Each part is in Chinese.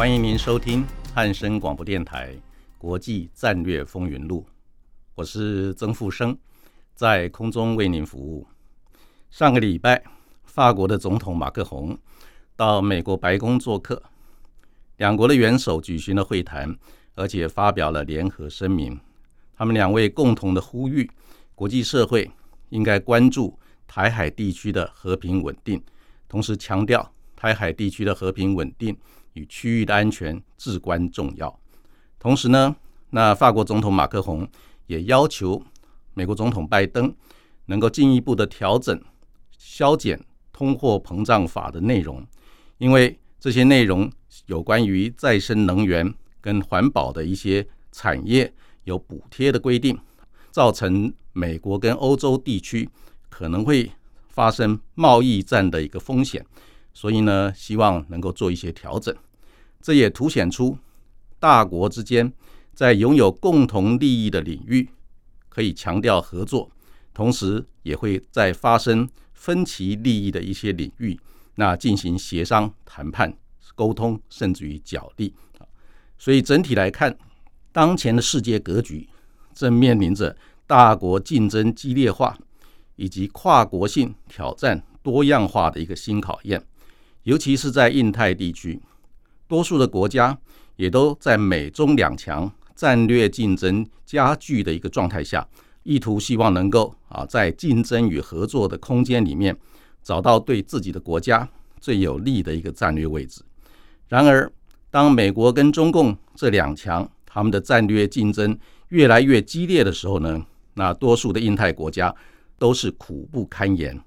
欢迎您收听汉声广播电台《国际战略风云录》，我是曾富生。在空中为您服务。上个礼拜，法国的总统马克宏到美国白宫做客，两国的元首举行了会谈，而且发表了联合声明。他们两位共同的呼吁，国际社会应该关注台海地区的和平稳定，同时强调台海地区的和平稳定与区域的安全至关重要。同时呢，那法国总统马克宏也要求。美国总统拜登能够进一步的调整、削减通货膨胀法的内容，因为这些内容有关于再生能源跟环保的一些产业有补贴的规定，造成美国跟欧洲地区可能会发生贸易战的一个风险，所以呢，希望能够做一些调整。这也凸显出大国之间在拥有共同利益的领域。可以强调合作，同时也会在发生分歧利益的一些领域，那进行协商、谈判、沟通，甚至于角力。所以整体来看，当前的世界格局正面临着大国竞争激烈化以及跨国性挑战多样化的一个新考验。尤其是在印太地区，多数的国家也都在美中两强。战略竞争加剧的一个状态下，意图希望能够啊，在竞争与合作的空间里面，找到对自己的国家最有利的一个战略位置。然而，当美国跟中共这两强他们的战略竞争越来越激烈的时候呢，那多数的印太国家都是苦不堪言，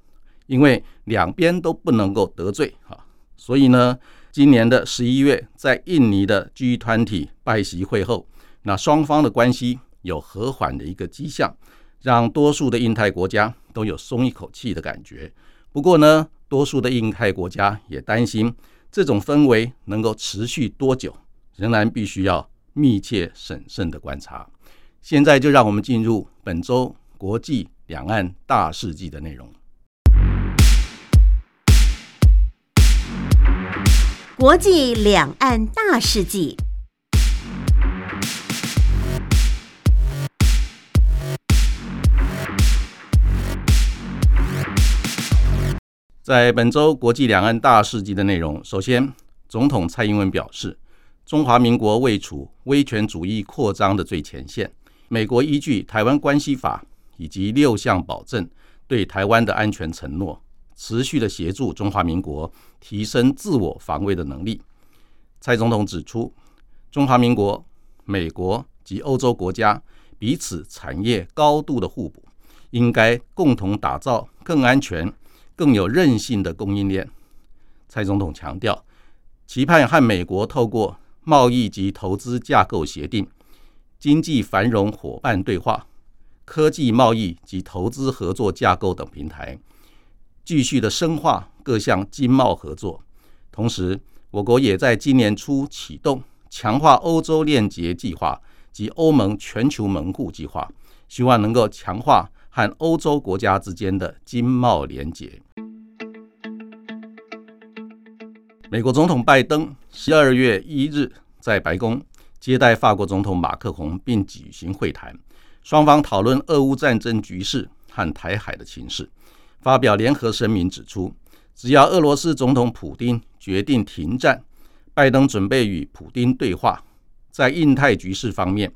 因为两边都不能够得罪啊。所以呢，今年的十一月，在印尼的 G 团体拜习会后。那双方的关系有和缓的一个迹象，让多数的印太国家都有松一口气的感觉。不过呢，多数的印太国家也担心这种氛围能够持续多久，仍然必须要密切审慎的观察。现在就让我们进入本周国际两岸大事记的内容。国际两岸大事记。在本周国际两岸大事记的内容，首先，总统蔡英文表示，中华民国位处威权主义扩张的最前线，美国依据《台湾关系法》以及六项保证，对台湾的安全承诺，持续的协助中华民国提升自我防卫的能力。蔡总统指出，中华民国、美国及欧洲国家彼此产业高度的互补，应该共同打造更安全。更有韧性的供应链。蔡总统强调，期盼和美国透过贸易及投资架构协定、经济繁荣伙伴对话、科技贸易及投资合作架构等平台，继续的深化各项经贸合作。同时，我国也在今年初启动强化欧洲链接计划及欧盟全球门户计划，希望能够强化。和欧洲国家之间的经贸连结。美国总统拜登十二月一日在白宫接待法国总统马克宏，并举行会谈，双方讨论俄乌战争局势和台海的情势，发表联合声明，指出只要俄罗斯总统普京决定停战，拜登准备与普京对话，在印太局势方面。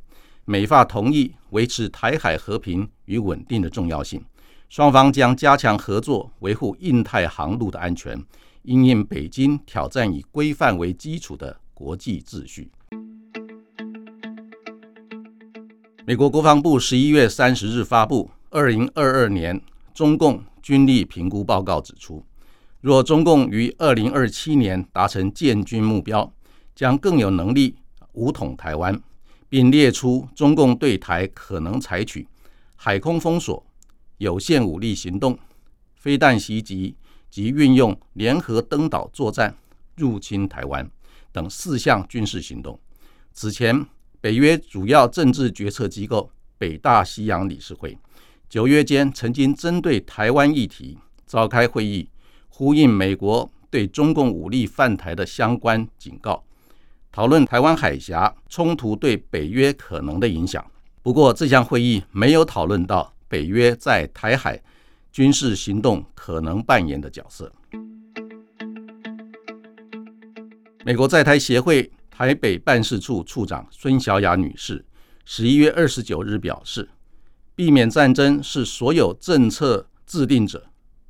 美法同意维持台海和平与稳定的重要性，双方将加强合作，维护印太航路的安全，因应北京挑战以规范为基础的国际秩序。美国国防部十一月三十日发布二零二二年中共军力评估报告，指出，若中共于二零二七年达成建军目标，将更有能力武统台湾，并列出中共对台可能采取海空封锁、有限武力行动、飞弹袭击及运用联合登岛作战入侵台湾等四项军事行动。此前。北约主要政治决策机构北大西洋理事会九月间曾经针对台湾议题召开会议，呼应美国对中共武力犯台的相关警告，讨论台湾海峡冲突对北约可能的影响。不过，这项会议没有讨论到北约在台海军事行动可能扮演的角色。美国在台协会。台北办事处处长孙小雅女士十一月二十九日表示，避免战争是所有政策制定者、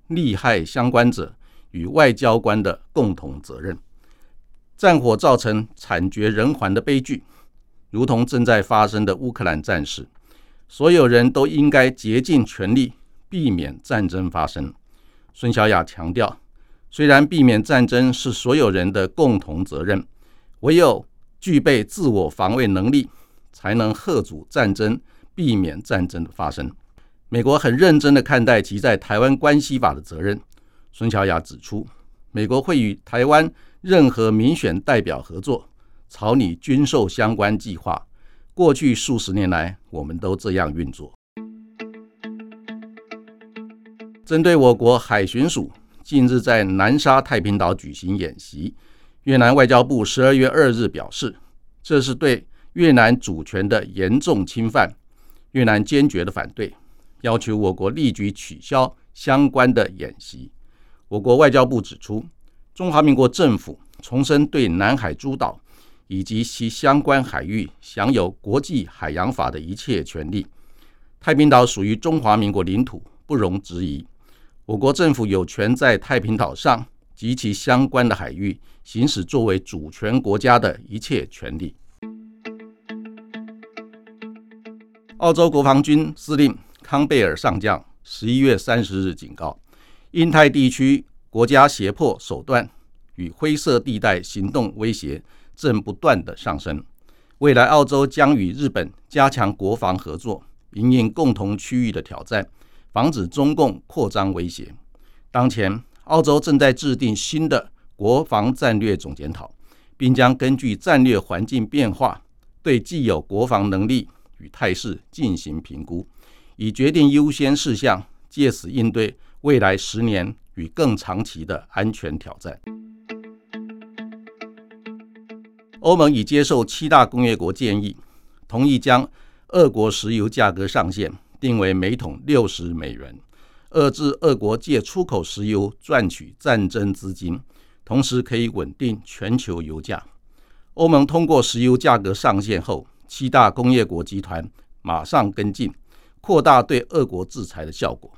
利害相关者与外交官的共同责任。战火造成惨绝人寰的悲剧，如同正在发生的乌克兰战事，所有人都应该竭尽全力避免战争发生。孙小雅强调，虽然避免战争是所有人的共同责任。唯有具备自我防卫能力，才能遏阻战争，避免战争的发生。美国很认真的看待其在台湾关系法的责任。孙小雅指出，美国会与台湾任何民选代表合作，草拟军售相关计划。过去数十年来，我们都这样运作。针对我国海巡署近日在南沙太平岛举行演习。越南外交部十二月二日表示，这是对越南主权的严重侵犯，越南坚决的反对，要求我国立即取消相关的演习。我国外交部指出，中华民国政府重申对南海诸岛以及其相关海域享有国际海洋法的一切权利，太平岛属于中华民国领土，不容置疑。我国政府有权在太平岛上。及其相关的海域行使作为主权国家的一切权利。澳洲国防军司令康贝尔上将十一月三十日警告，印太地区国家胁迫手段与灰色地带行动威胁正不断的上升。未来，澳洲将与日本加强国防合作，迎应共同区域的挑战，防止中共扩张威胁。当前。澳洲正在制定新的国防战略总检讨，并将根据战略环境变化，对既有国防能力与态势进行评估，以决定优先事项，借此应对未来十年与更长期的安全挑战。欧盟已接受七大工业国建议，同意将俄国石油价格上限定为每桶六十美元。遏制俄国借出口石油赚取战争资金，同时可以稳定全球油价。欧盟通过石油价格上限后，七大工业国集团马上跟进，扩大对俄国制裁的效果。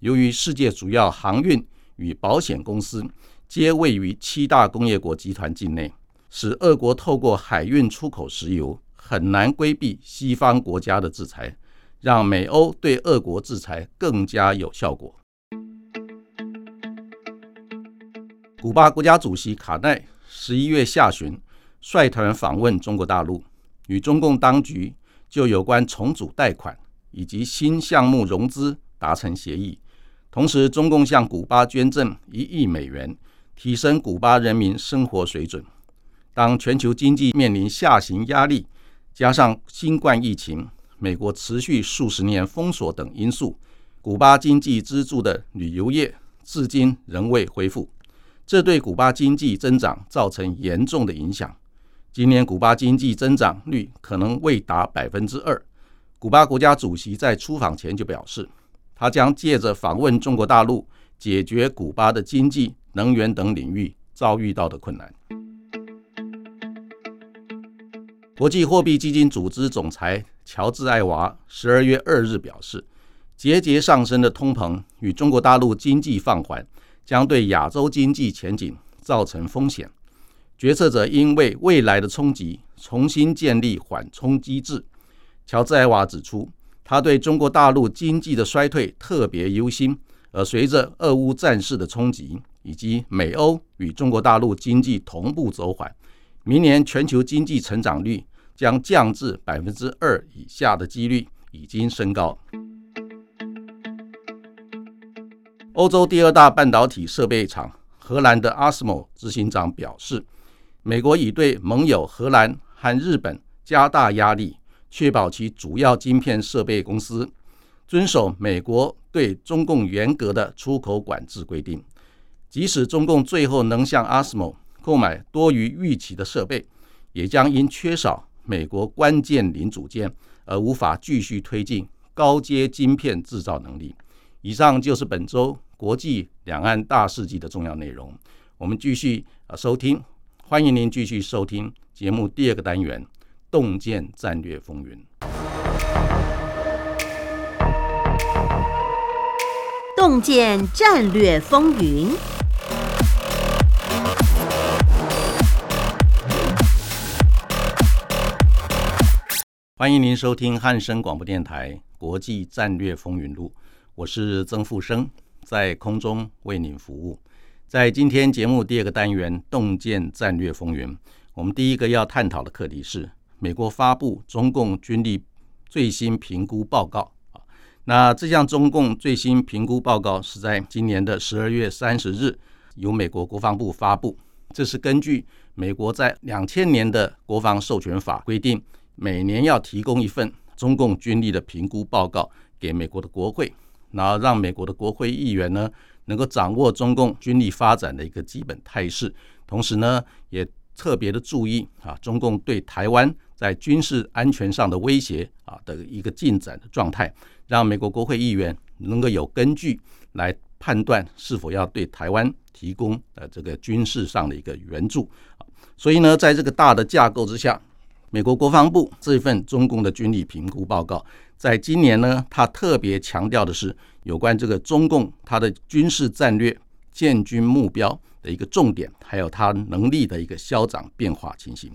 由于世界主要航运与保险公司皆位于七大工业国集团境内，使俄国透过海运出口石油很难规避西方国家的制裁。让美欧对俄国制裁更加有效果。古巴国家主席卡奈十一月下旬率团访问中国大陆，与中共当局就有关重组贷款以及新项目融资达成协议。同时，中共向古巴捐赠一亿美元，提升古巴人民生活水准。当全球经济面临下行压力，加上新冠疫情。美国持续数十年封锁等因素，古巴经济支柱的旅游业至今仍未恢复，这对古巴经济增长造成严重的影响。今年古巴经济增长率可能未达百分之二。古巴国家主席在出访前就表示，他将借着访问中国大陆，解决古巴的经济、能源等领域遭遇到的困难。国际货币基金组织总裁乔治·艾娃十二月二日表示，节节上升的通膨与中国大陆经济放缓将对亚洲经济前景造成风险。决策者应为未来的冲击重新建立缓冲机制，乔治艾娃指出，他对中国大陆经济的衰退特别忧心，而随着俄乌战事的冲击，以及美欧与中国大陆经济同步走缓，明年全球经济成长率将降至百分之二以下的几率已经升高。欧洲第二大半导体设备厂荷兰的 ASML 执行长表示，美国已对盟友荷兰和日本加大压力，确保其主要晶片设备公司遵守美国对中共严格的出口管制规定。即使中共最后能向 ASML 购买多于预期的设备，也将因缺少美国关键零组件而无法继续推进高阶晶片制造能力。以上就是本周国际两岸大事记的重要内容。我们继续呃收听，欢迎您继续收听节目第二个单元《洞见战略风云》。洞见战略风云，欢迎您收听汉声广播电台《国际战略风云录》。我是曾富生，在空中为您服务。在今天节目第二个单元“洞见战略风云”，我们第一个要探讨的课题是美国发布中共军力最新评估报告啊。那这项中共最新评估报告是在今年的十二月三十日由美国国防部发布。这是根据美国在两千年的国防授权法规定，每年要提供一份中共军力的评估报告给美国的国会。然后让美国的国会议员呢，能够掌握中共军力发展的一个基本态势，同时呢，也特别的注意啊，中共对台湾在军事安全上的威胁啊的一个进展的状态，让美国国会议员能够有根据来判断是否要对台湾提供呃这个军事上的一个援助啊。所以呢，在这个大的架构之下，美国国防部这份中共的军力评估报告。在今年呢，他特别强调的是有关这个中共他的军事战略、建军目标的一个重点，还有他能力的一个消长变化情形。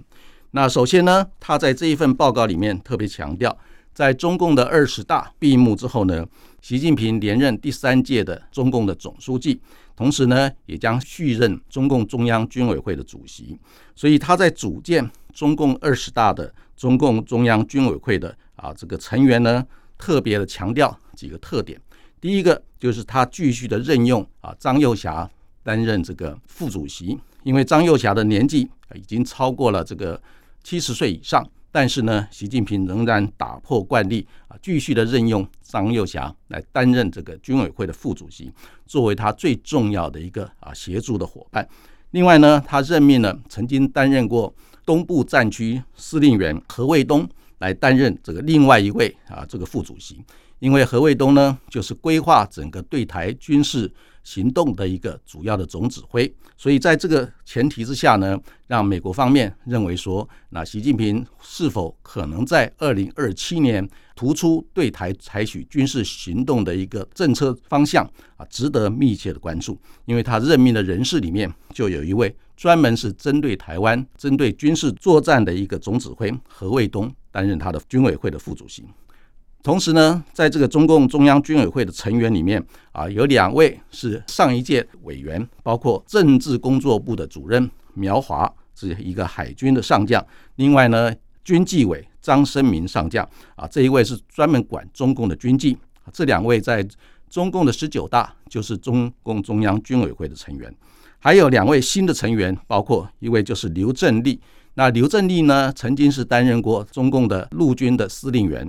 那首先呢，他在这一份报告里面特别强调，在中共的二十大闭幕之后呢，习近平连任第三届的中共的总书记，同时呢，也将续任中共中央军委会的主席。所以他在组建中共二十大的中共中央军委会的。啊，这个成员呢，特别的强调几个特点。第一个就是他继续的任用啊张幼霞担任这个副主席，因为张幼霞的年纪已经超过了这个七十岁以上，但是呢，习近平仍然打破惯例啊，继续的任用张幼霞来担任这个军委会的副主席，作为他最重要的一个啊协助的伙伴。另外呢，他任命了曾经担任过东部战区司令员何卫东。来担任这个另外一位啊，这个副主席，因为何卫东呢，就是规划整个对台军事行动的一个主要的总指挥，所以在这个前提之下呢，让美国方面认为说，那习近平是否可能在二零二七年突出对台采取军事行动的一个政策方向啊，值得密切的关注，因为他任命的人士里面就有一位专门是针对台湾、针对军事作战的一个总指挥何卫东。担任他的军委会的副主席，同时呢，在这个中共中央军委会的成员里面啊，有两位是上一届委员，包括政治工作部的主任苗华是一个海军的上将，另外呢，军纪委张生明上将啊，这一位是专门管中共的军纪，这两位在中共的十九大就是中共中央军委会的成员，还有两位新的成员，包括一位就是刘振立。那刘振立呢，曾经是担任过中共的陆军的司令员，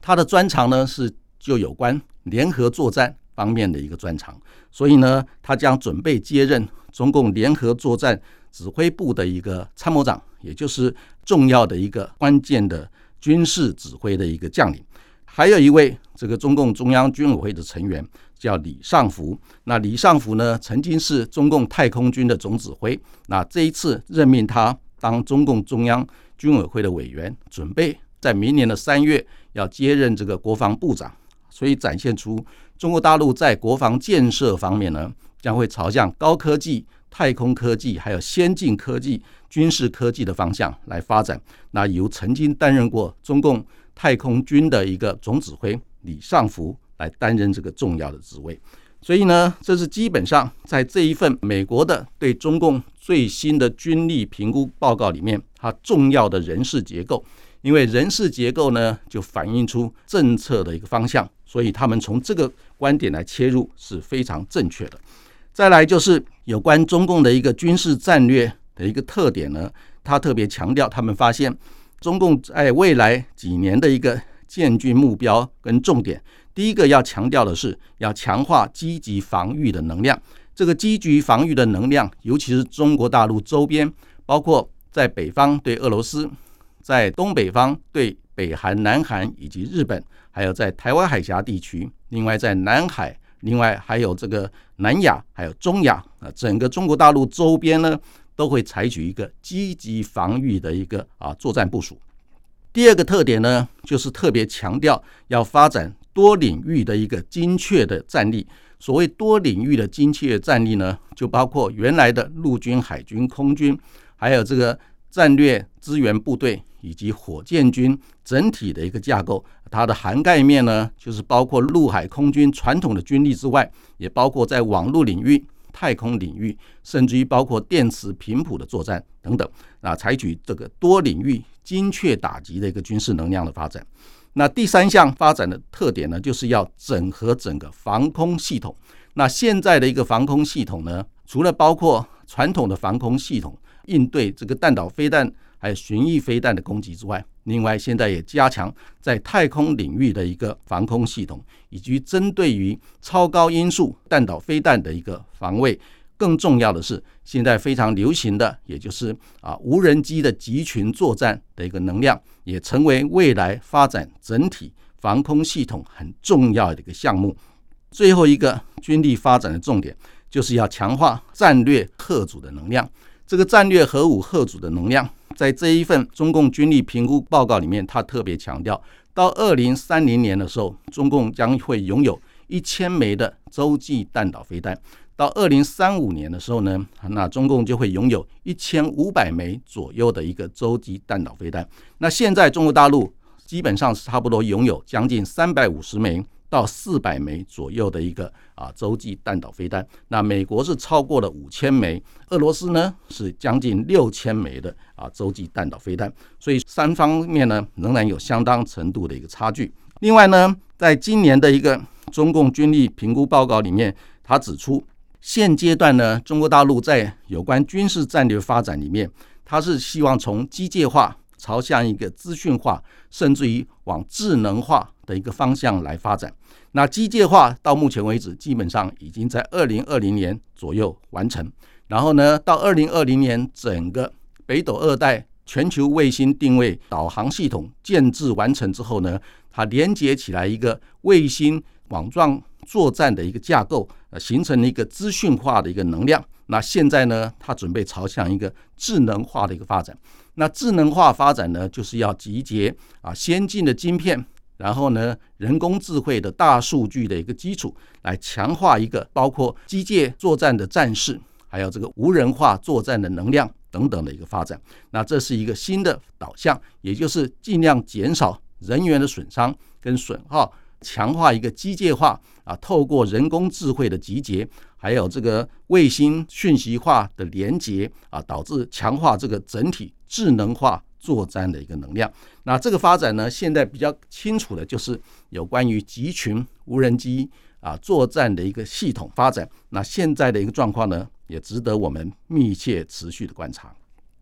他的专长呢是就有关联合作战方面的一个专长，所以呢，他将准备接任中共联合作战指挥部的一个参谋长，也就是重要的一个关键的军事指挥的一个将领。还有一位这个中共中央军委会的成员叫李尚福，那李尚福呢，曾经是中共太空军的总指挥，那这一次任命他。当中共中央军委会的委员，准备在明年的三月要接任这个国防部长，所以展现出中国大陆在国防建设方面呢，将会朝向高科技、太空科技还有先进科技、军事科技的方向来发展。那由曾经担任过中共太空军的一个总指挥李尚福来担任这个重要的职位。所以呢，这是基本上在这一份美国的对中共最新的军力评估报告里面，它重要的人事结构。因为人事结构呢，就反映出政策的一个方向，所以他们从这个观点来切入是非常正确的。再来就是有关中共的一个军事战略的一个特点呢，他特别强调，他们发现中共在未来几年的一个建军目标跟重点，第一个要强调的是要强化积极防御的能量。这个积极防御的能量，尤其是中国大陆周边，包括在北方对俄罗斯。在东北方对北韩、南韩以及日本，还有在台湾海峡地区，另外在南海，另外还有这个南亚，还有中亚啊，整个中国大陆周边呢，都会采取一个积极防御的一个啊作战部署。第二个特点呢，就是特别强调要发展多领域的一个精确的战力。所谓多领域的精确战力呢，就包括原来的陆军、海军、空军，还有这个战略支援部队。以及火箭军整体的一个架构，它的涵盖面呢，就是包括陆海空军传统的军力之外，也包括在网络领域、太空领域，甚至于包括电磁频谱的作战等等啊，采取这个多领域精确打击的一个军事能量的发展。那第三项发展的特点呢，就是要整合整个防空系统。那现在的一个防空系统呢，除了包括传统的防空系统应对这个弹道飞弹。还有巡弋飞弹的攻击之外，另外现在也加强在太空领域的一个防空系统，以及针对于超高音速弹道飞弹的一个防卫。更重要的是，现在非常流行的，也就是啊无人机的集群作战的一个能量，也成为未来发展整体防空系统很重要的一个项目。最后一个军力发展的重点，就是要强化战略核武的能量。这个战略核武核主的能量。在这一份中共军力评估报告里面，他特别强调，到二零三零年的时候，中共将会拥有一千枚的洲际弹道飞弹；到二零三五年的时候呢，那中共就会拥有一千五百枚左右的一个洲际弹道飞弹。那现在中国大陆基本上是差不多拥有将近三百五十枚。到四百枚左右的一个啊洲际弹道飞弹，那美国是超过了五千枚，俄罗斯呢是将近六千枚的啊洲际弹道飞弹，所以三方面呢仍然有相当程度的一个差距。另外呢，在今年的一个中共军力评估报告里面，他指出，现阶段呢中国大陆在有关军事战略发展里面，他是希望从机械化。朝向一个资讯化，甚至于往智能化的一个方向来发展。那机械化到目前为止，基本上已经在二零二零年左右完成。然后呢，到二零二零年，整个北斗二代全球卫星定位导航系统建制完成之后呢，它连接起来一个卫星网状作战的一个架构，呃，形成了一个资讯化的一个能量。那现在呢，它准备朝向一个智能化的一个发展。那智能化发展呢，就是要集结啊先进的晶片，然后呢人工智慧的大数据的一个基础，来强化一个包括机械作战的战士，还有这个无人化作战的能量等等的一个发展。那这是一个新的导向，也就是尽量减少人员的损伤跟损耗。强化一个机械化啊，透过人工智慧的集结，还有这个卫星讯息化的连接啊，导致强化这个整体智能化作战的一个能量。那这个发展呢，现在比较清楚的就是有关于集群无人机啊作战的一个系统发展。那现在的一个状况呢，也值得我们密切持续的观察。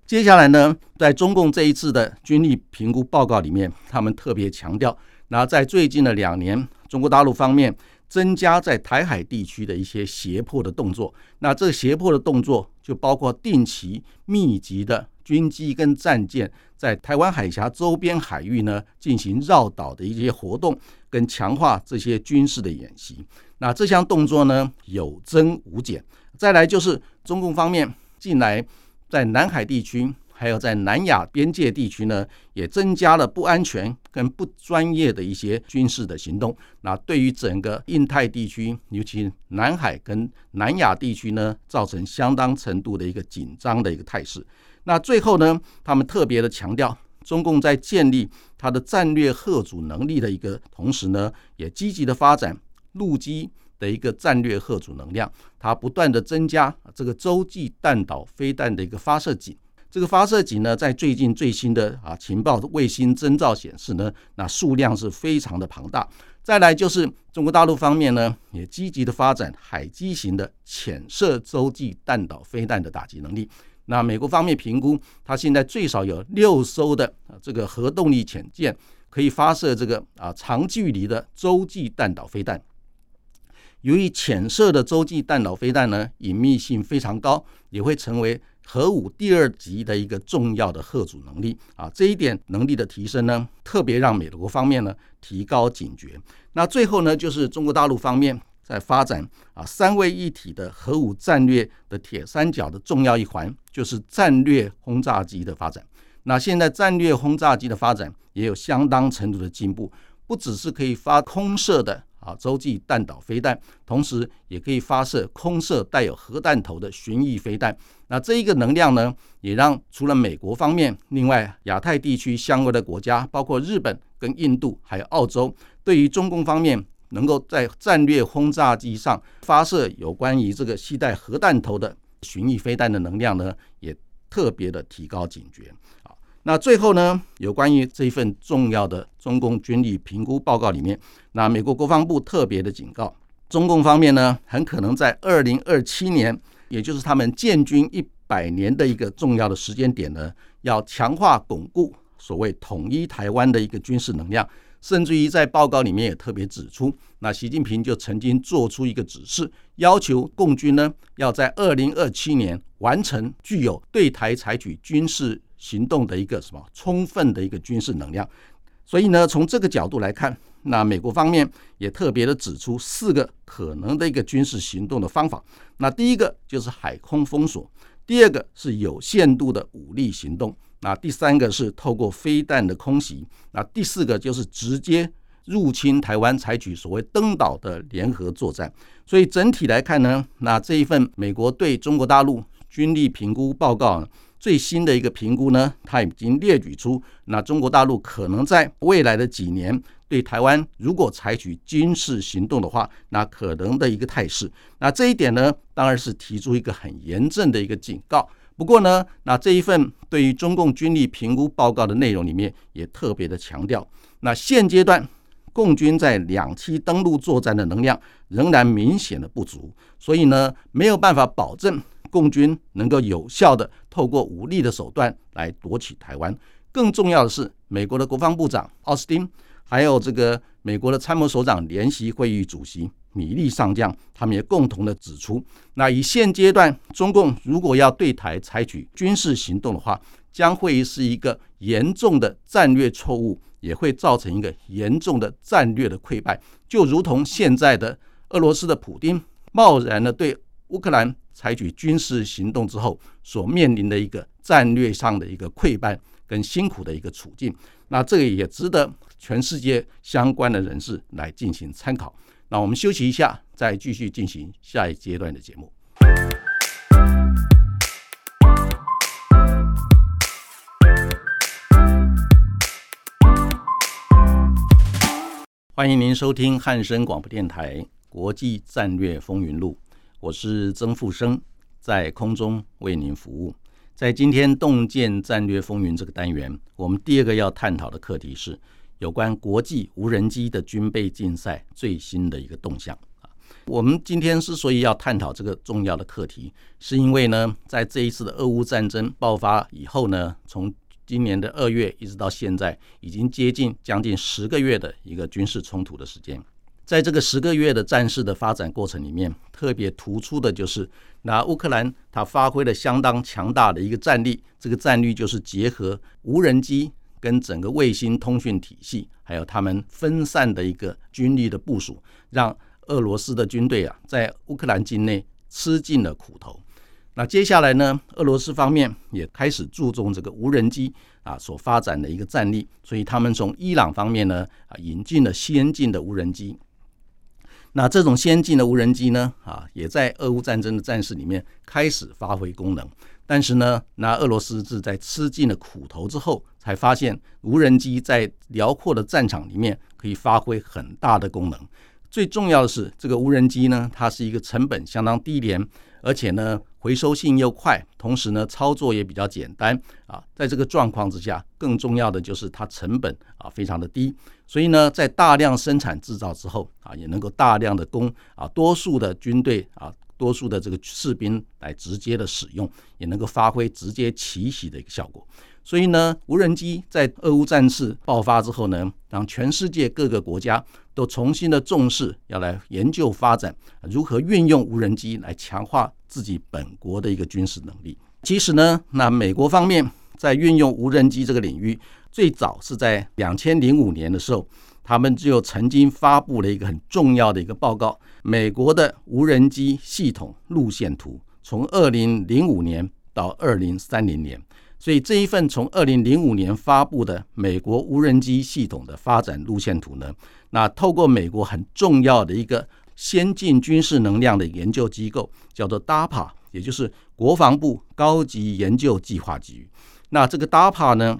接下来呢，在中共这一次的军力评估报告里面，他们特别强调。那在最近的两年，中国大陆方面增加在台海地区的一些胁迫的动作。那这胁迫的动作就包括定期密集的军机跟战舰在台湾海峡周边海域呢进行绕岛的一些活动，跟强化这些军事的演习。那这项动作呢有增无减。再来就是中共方面近来在南海地区。还有在南亚边界地区呢，也增加了不安全跟不专业的一些军事的行动。那对于整个印太地区，尤其南海跟南亚地区呢，造成相当程度的一个紧张的一个态势。那最后呢，他们特别的强调，中共在建立它的战略核主能力的一个同时呢，也积极的发展陆基的一个战略核主能量，它不断的增加这个洲际弹道飞弹的一个发射井。这个发射井呢，在最近最新的啊情报卫星征兆显示呢，那数量是非常的庞大。再来就是中国大陆方面呢，也积极的发展海基型的潜射洲际弹道飞弹的打击能力。那美国方面评估，它现在最少有六艘的这个核动力潜舰，可以发射这个啊长距离的洲际弹道飞弹。由于潜射的洲际弹道飞弹呢，隐秘性非常高，也会成为核武第二级的一个重要的核主能力啊。这一点能力的提升呢，特别让美国方面呢提高警觉。那最后呢，就是中国大陆方面在发展啊三位一体的核武战略的铁三角的重要一环，就是战略轰炸机的发展。那现在战略轰炸机的发展也有相当程度的进步，不只是可以发空射的。啊，洲际弹道飞弹，同时也可以发射空射带有核弹头的巡弋飞弹。那这一个能量呢，也让除了美国方面，另外亚太地区相关的国家，包括日本、跟印度还有澳洲，对于中共方面能够在战略轰炸机上发射有关于这个携带核弹头的巡弋飞弹的能量呢，也特别的提高警觉。那最后呢，有关于这一份重要的中共军力评估报告里面，那美国国防部特别的警告，中共方面呢，很可能在二零二七年，也就是他们建军一百年的一个重要的时间点呢，要强化巩固所谓统一台湾的一个军事能量。甚至于在报告里面也特别指出，那习近平就曾经做出一个指示，要求共军呢要在二零二七年完成具有对台采取军事行动的一个什么充分的一个军事能量。所以呢，从这个角度来看，那美国方面也特别的指出四个可能的一个军事行动的方法。那第一个就是海空封锁，第二个是有限度的武力行动。那第三个是透过飞弹的空袭，那第四个就是直接入侵台湾，采取所谓登岛的联合作战。所以整体来看呢，那这一份美国对中国大陆军力评估报告最新的一个评估呢，它已经列举出，那中国大陆可能在未来的几年对台湾如果采取军事行动的话，那可能的一个态势。那这一点呢，当然是提出一个很严正的一个警告。不过呢，那这一份对于中共军力评估报告的内容里面也特别的强调，那现阶段共军在两栖登陆作战的能量仍然明显的不足，所以呢没有办法保证共军能够有效的透过武力的手段来夺取台湾。更重要的是，美国的国防部长奥斯汀。还有这个美国的参谋首长联席会议主席米利上将，他们也共同的指出，那以现阶段中共如果要对台采取军事行动的话，将会是一个严重的战略错误，也会造成一个严重的战略的溃败，就如同现在的俄罗斯的普京贸然的对乌克兰采取军事行动之后所面临的一个战略上的一个溃败跟辛苦的一个处境，那这个也值得。全世界相关的人士来进行参考。那我们休息一下，再继续进行下一阶段的节目。欢迎您收听汉声广播电台《国际战略风云录》，我是曾富生，在空中为您服务。在今天“洞见战略风云”这个单元，我们第二个要探讨的课题是。有关国际无人机的军备竞赛最新的一个动向啊，我们今天之所以要探讨这个重要的课题，是因为呢，在这一次的俄乌战争爆发以后呢，从今年的二月一直到现在，已经接近将近十个月的一个军事冲突的时间。在这个十个月的战事的发展过程里面，特别突出的就是，那乌克兰它发挥了相当强大的一个战力，这个战力就是结合无人机。跟整个卫星通讯体系，还有他们分散的一个军力的部署，让俄罗斯的军队啊，在乌克兰境内吃尽了苦头。那接下来呢，俄罗斯方面也开始注重这个无人机啊所发展的一个战力，所以他们从伊朗方面呢啊引进了先进的无人机。那这种先进的无人机呢啊，也在俄乌战争的战事里面开始发挥功能。但是呢，那俄罗斯是在吃尽了苦头之后，才发现无人机在辽阔的战场里面可以发挥很大的功能。最重要的是，这个无人机呢，它是一个成本相当低廉，而且呢回收性又快，同时呢操作也比较简单啊。在这个状况之下，更重要的就是它成本啊非常的低，所以呢在大量生产制造之后啊，也能够大量的供啊多数的军队啊。多数的这个士兵来直接的使用，也能够发挥直接奇袭的一个效果。所以呢，无人机在俄乌战事爆发之后呢，让全世界各个国家都重新的重视，要来研究发展如何运用无人机来强化自己本国的一个军事能力。其实呢，那美国方面在运用无人机这个领域，最早是在两千零五年的时候。他们就曾经发布了一个很重要的一个报告，美国的无人机系统路线图，从二零零五年到二零三零年。所以这一份从二零零五年发布的美国无人机系统的发展路线图呢，那透过美国很重要的一个先进军事能量的研究机构，叫做 DAPA，也就是国防部高级研究计划局。那这个 DAPA 呢？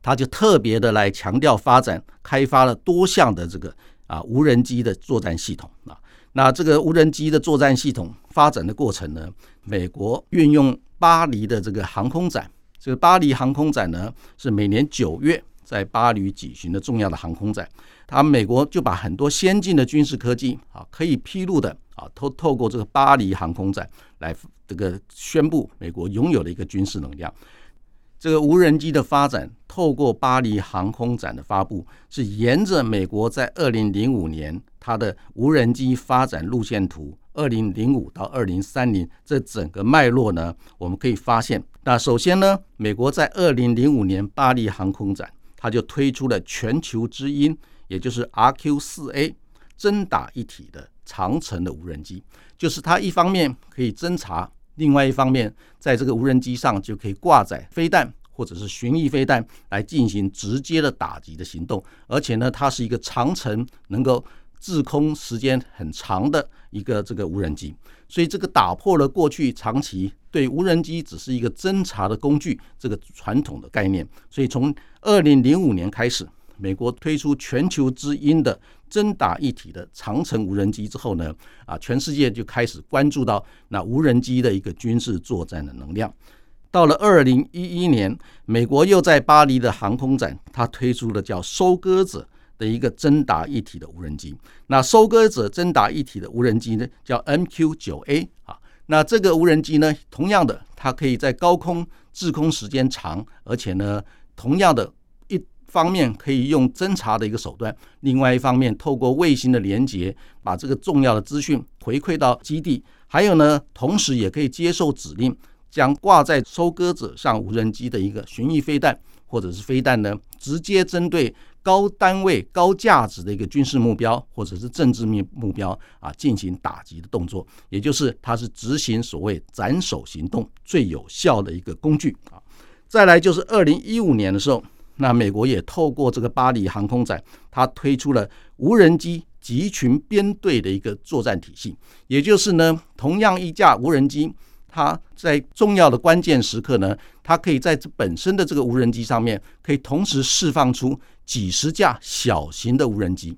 它就特别的来强调发展开发了多项的这个啊无人机的作战系统啊，那这个无人机的作战系统发展的过程呢，美国运用巴黎的这个航空展，这个巴黎航空展呢是每年九月在巴黎举行的重要的航空展，他美国就把很多先进的军事科技啊可以披露的啊透透过这个巴黎航空展来这个宣布美国拥有的一个军事能量。这个无人机的发展，透过巴黎航空展的发布，是沿着美国在二零零五年它的无人机发展路线图，二零零五到二零三零这整个脉络呢，我们可以发现，那首先呢，美国在二零零五年巴黎航空展，它就推出了全球之鹰，也就是 RQ 四 A 真打一体的长程的无人机，就是它一方面可以侦察。另外一方面，在这个无人机上就可以挂载飞弹或者是巡弋飞弹来进行直接的打击的行动，而且呢，它是一个长程能够滞空时间很长的一个这个无人机，所以这个打破了过去长期对无人机只是一个侦察的工具这个传统的概念，所以从二零零五年开始。美国推出全球之鹰的真打一体的长城无人机之后呢，啊，全世界就开始关注到那无人机的一个军事作战的能量。到了二零一一年，美国又在巴黎的航空展，它推出了叫“收割者”的一个真打一体的无人机。那“收割者”真打一体的无人机呢，叫 MQ 九 A 啊。那这个无人机呢，同样的，它可以在高空滞空时间长，而且呢，同样的一。方面可以用侦查的一个手段，另外一方面透过卫星的连接，把这个重要的资讯回馈到基地。还有呢，同时也可以接受指令，将挂在收割者上无人机的一个巡弋飞弹或者是飞弹呢，直接针对高单位、高价值的一个军事目标或者是政治目目标啊进行打击的动作。也就是它是执行所谓斩首行动最有效的一个工具啊。再来就是二零一五年的时候。那美国也透过这个巴黎航空展，它推出了无人机集群编队的一个作战体系，也就是呢，同样一架无人机，它在重要的关键时刻呢，它可以在这本身的这个无人机上面，可以同时释放出几十架小型的无人机。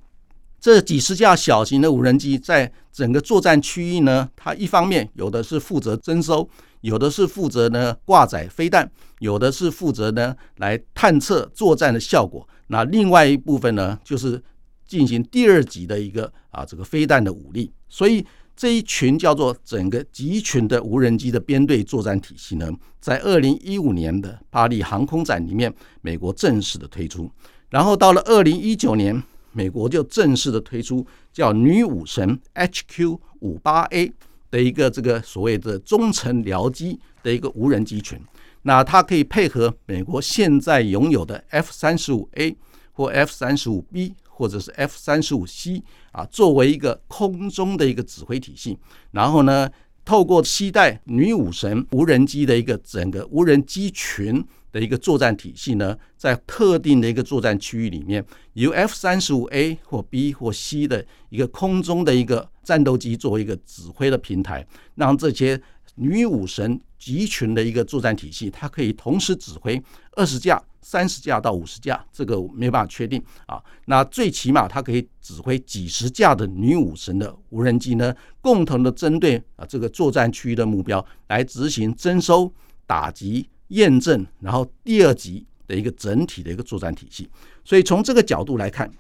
这几十架小型的无人机在整个作战区域呢，它一方面有的是负责征收。有的是负责呢挂载飞弹，有的是负责呢来探测作战的效果。那另外一部分呢，就是进行第二级的一个啊这个飞弹的武力。所以这一群叫做整个集群的无人机的编队作战体系呢，在二零一五年的巴黎航空展里面，美国正式的推出。然后到了二零一九年，美国就正式的推出叫女武神 HQ 五八 A。的一个这个所谓的中程僚机的一个无人机群，那它可以配合美国现在拥有的 F 三十五 A 或 F 三十五 B 或者是 F 三十五 C 啊，作为一个空中的一个指挥体系，然后呢，透过期待女武神无人机的一个整个无人机群。的一个作战体系呢，在特定的一个作战区域里面，由 F 三十五 A 或 B 或 C 的一个空中的一个战斗机作为一个指挥的平台，让这些女武神集群的一个作战体系，它可以同时指挥二十架、三十架到五十架，这个没办法确定啊。那最起码它可以指挥几十架的女武神的无人机呢，共同的针对啊这个作战区域的目标来执行征收、打击、验证，然后第二级的一个整体的一个作战体系。所以从这个角度来看，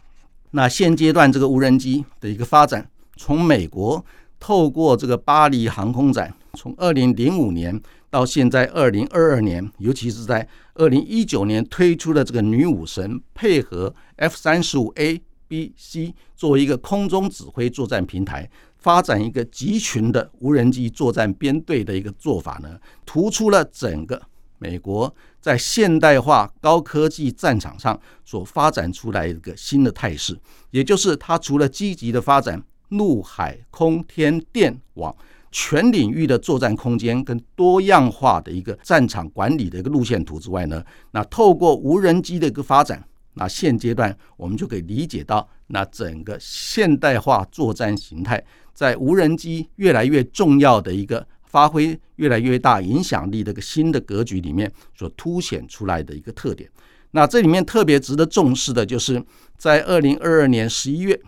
那现阶段这个无人机的一个发展，从美国。透过这个巴黎航空展，从二零零五年到现在二零二二年，尤其是在二零一九年推出的这个女武神，配合 F 三十五 A、B、C 作为一个空中指挥作战平台，发展一个集群的无人机作战编队的一个做法呢，突出了整个美国在现代化高科技战场上所发展出来一个新的态势，也就是它除了积极的发展。陆海空天电网全领域的作战空间跟多样化的一个战场管理的一个路线图之外呢，那透过无人机的一个发展，那现阶段我们就可以理解到，那整个现代化作战形态在无人机越来越重要的一个发挥越来越大影响力的一个新的格局里面所凸显出来的一个特点。那这里面特别值得重视的就是在二零二二年十一月。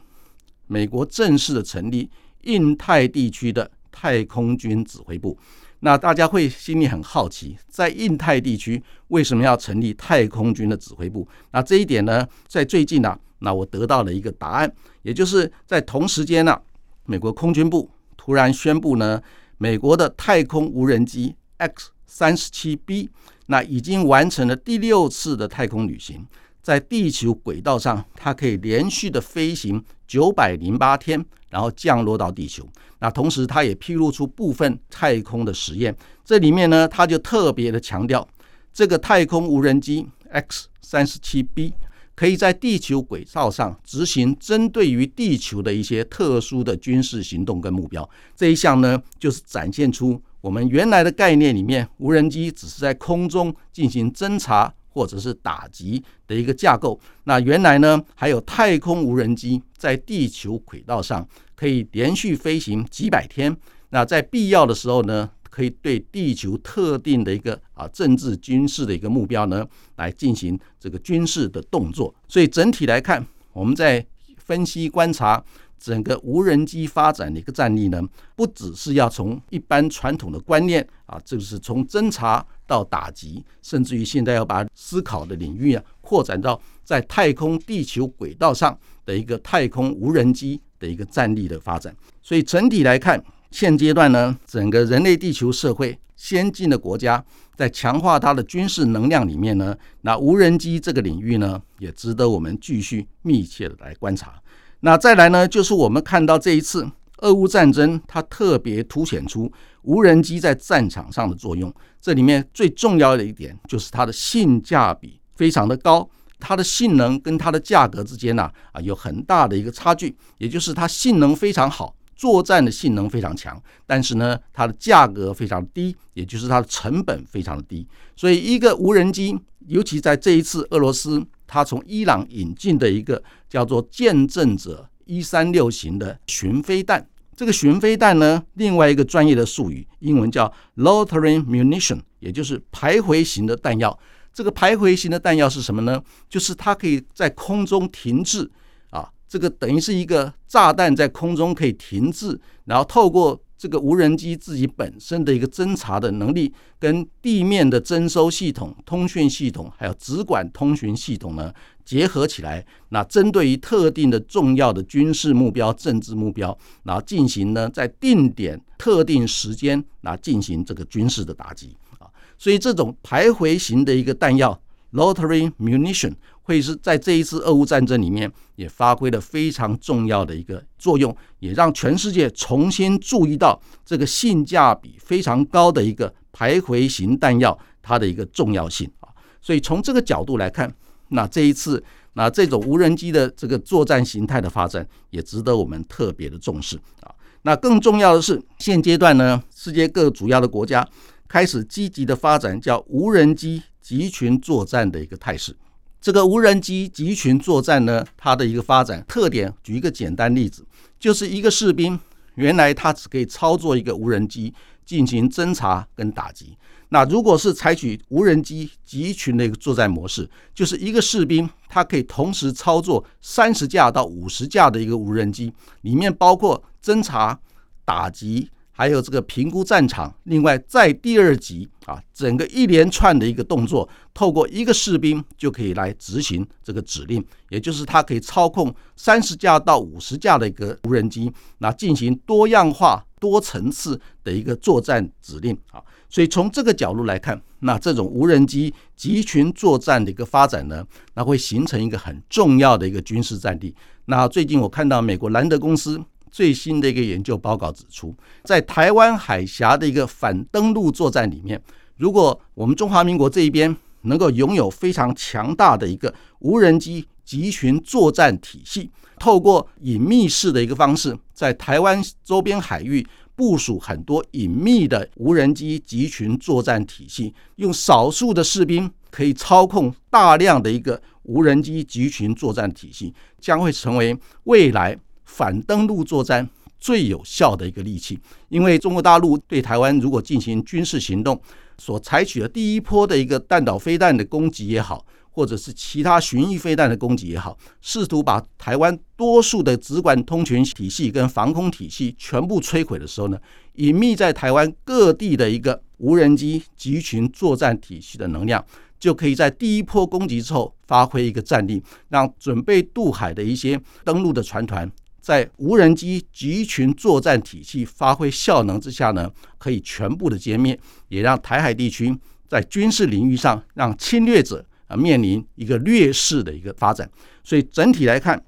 美国正式的成立印太地区的太空军指挥部，那大家会心里很好奇，在印太地区为什么要成立太空军的指挥部？那这一点呢，在最近呢，那我得到了一个答案，也就是在同时间呢，美国空军部突然宣布呢，美国的太空无人机 X 三十七 B，那已经完成了第六次的太空旅行。在地球轨道上，它可以连续的飞行九百零八天，然后降落到地球。那同时，它也披露出部分太空的实验。这里面呢，它就特别的强调，这个太空无人机 X 三十七 B 可以在地球轨道上执行针对于地球的一些特殊的军事行动跟目标。这一项呢，就是展现出我们原来的概念里面，无人机只是在空中进行侦察。或者是打击的一个架构。那原来呢，还有太空无人机在地球轨道上可以连续飞行几百天。那在必要的时候呢，可以对地球特定的一个啊政治军事的一个目标呢，来进行这个军事的动作。所以整体来看，我们在分析观察。整个无人机发展的一个战力呢，不只是要从一般传统的观念啊，就是从侦察到打击，甚至于现在要把思考的领域啊扩展到在太空地球轨道上的一个太空无人机的一个战力的发展。所以整体来看，现阶段呢，整个人类地球社会先进的国家在强化它的军事能量里面呢，那无人机这个领域呢，也值得我们继续密切的来观察。那再来呢，就是我们看到这一次俄乌战争，它特别凸显出无人机在战场上的作用。这里面最重要的一点就是它的性价比非常的高，它的性能跟它的价格之间呢啊有很大的一个差距，也就是它性能非常好，作战的性能非常强，但是呢它的价格非常低，也就是它的成本非常的低。所以一个无人机，尤其在这一次俄罗斯。它从伊朗引进的一个叫做“见证者一三六型”的巡飞弹，这个巡飞弹呢，另外一个专业的术语，英文叫 “loitering munition”，也就是徘徊型的弹药。这个徘徊型的弹药是什么呢？就是它可以在空中停滞，啊，这个等于是一个炸弹在空中可以停滞，然后透过。这个无人机自己本身的一个侦察的能力，跟地面的征收系统、通讯系统，还有直管通讯系统呢结合起来，那针对于特定的重要的军事目标、政治目标，然后进行呢在定点、特定时间，那进行这个军事的打击啊。所以这种徘徊型的一个弹药 lottery munition）。会是在这一次俄乌战争里面也发挥了非常重要的一个作用，也让全世界重新注意到这个性价比非常高的一个徘徊型弹药它的一个重要性啊。所以从这个角度来看，那这一次那这种无人机的这个作战形态的发展也值得我们特别的重视啊。那更重要的是，现阶段呢，世界各主要的国家开始积极的发展叫无人机集群作战的一个态势。这个无人机集群作战呢，它的一个发展特点，举一个简单例子，就是一个士兵原来他只可以操作一个无人机进行侦察跟打击，那如果是采取无人机集群的一个作战模式，就是一个士兵他可以同时操作三十架到五十架的一个无人机，里面包括侦察、打击。还有这个评估战场，另外在第二级啊，整个一连串的一个动作，透过一个士兵就可以来执行这个指令，也就是他可以操控三十架到五十架的一个无人机，那进行多样化、多层次的一个作战指令啊。所以从这个角度来看，那这种无人机集群作战的一个发展呢，那会形成一个很重要的一个军事战力。那最近我看到美国兰德公司。最新的一个研究报告指出，在台湾海峡的一个反登陆作战里面，如果我们中华民国这一边能够拥有非常强大的一个无人机集群作战体系，透过隐秘式的一个方式，在台湾周边海域部署很多隐秘的无人机集群作战体系，用少数的士兵可以操控大量的一个无人机集群作战体系，将会成为未来。反登陆作战最有效的一个利器，因为中国大陆对台湾如果进行军事行动，所采取的第一波的一个弹道飞弹的攻击也好，或者是其他巡弋飞弹的攻击也好，试图把台湾多数的直管通讯体系跟防空体系全部摧毁的时候呢，隐秘在台湾各地的一个无人机集群作战体系的能量，就可以在第一波攻击之后发挥一个战力，让准备渡海的一些登陆的船团。在无人机集群作战体系发挥效能之下呢，可以全部的歼灭，也让台海地区在军事领域上让侵略者啊面临一个劣势的一个发展。所以整体来看，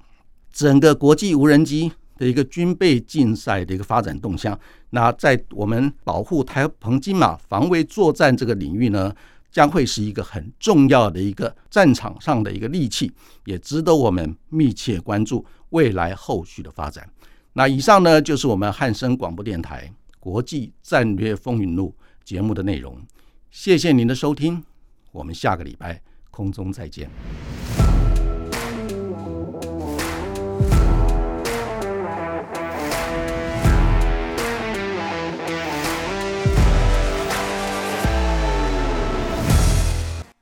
整个国际无人机的一个军备竞赛的一个发展动向，那在我们保护台澎金马防卫作战这个领域呢，将会是一个很重要的一个战场上的一个利器，也值得我们密切关注。未来后续的发展，那以上呢就是我们汉声广播电台国际战略风云录节目的内容。谢谢您的收听，我们下个礼拜空中再见。